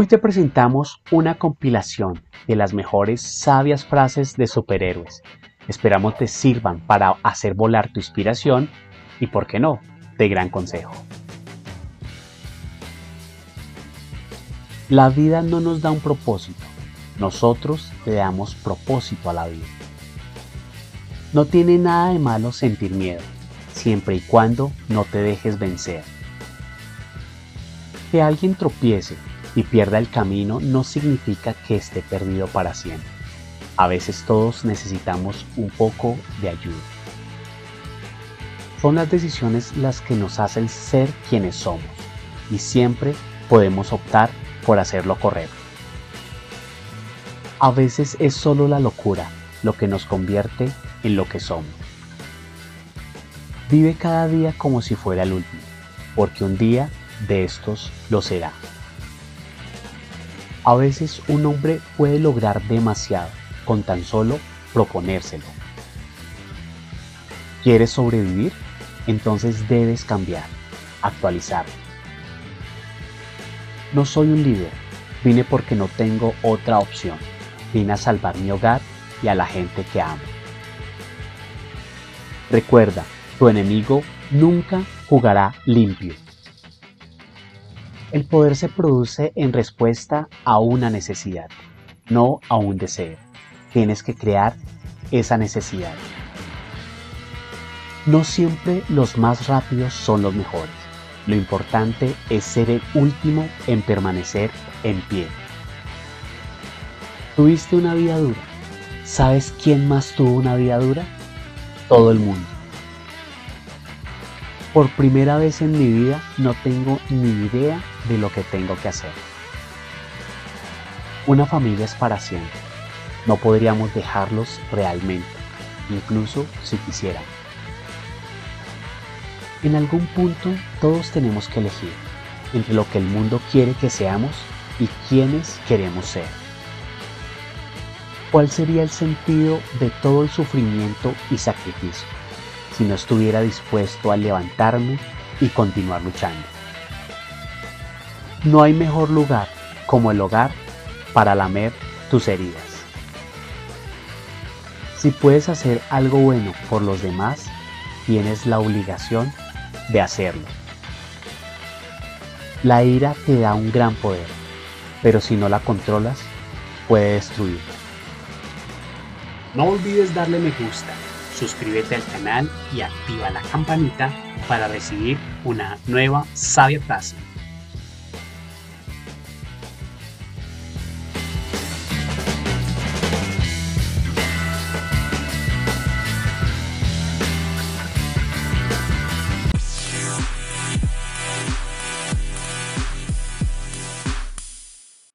Hoy te presentamos una compilación de las mejores sabias frases de superhéroes. Esperamos te sirvan para hacer volar tu inspiración y, por qué no, de gran consejo. La vida no nos da un propósito, nosotros le damos propósito a la vida. No tiene nada de malo sentir miedo, siempre y cuando no te dejes vencer. Que alguien tropiece y pierda el camino no significa que esté perdido para siempre. A veces todos necesitamos un poco de ayuda. Son las decisiones las que nos hacen ser quienes somos y siempre podemos optar por hacer lo correcto. A veces es solo la locura lo que nos convierte en lo que somos. Vive cada día como si fuera el último, porque un día de estos lo será. A veces un hombre puede lograr demasiado con tan solo proponérselo. ¿Quieres sobrevivir? Entonces debes cambiar, actualizar. No soy un líder, vine porque no tengo otra opción. Vine a salvar mi hogar y a la gente que amo. Recuerda, tu enemigo nunca jugará limpio. El poder se produce en respuesta a una necesidad, no a un deseo. Tienes que crear esa necesidad. No siempre los más rápidos son los mejores. Lo importante es ser el último en permanecer en pie. Tuviste una vida dura. ¿Sabes quién más tuvo una vida dura? Todo el mundo. Por primera vez en mi vida no tengo ni idea de lo que tengo que hacer. Una familia es para siempre. No podríamos dejarlos realmente, incluso si quisieran. En algún punto todos tenemos que elegir entre lo que el mundo quiere que seamos y quienes queremos ser. ¿Cuál sería el sentido de todo el sufrimiento y sacrificio? Si no estuviera dispuesto a levantarme y continuar luchando. No hay mejor lugar como el hogar para lamer tus heridas. Si puedes hacer algo bueno por los demás, tienes la obligación de hacerlo. La ira te da un gran poder, pero si no la controlas, puede destruirte. No olvides darle me gusta suscríbete al canal y activa la campanita para recibir una nueva sabia frase.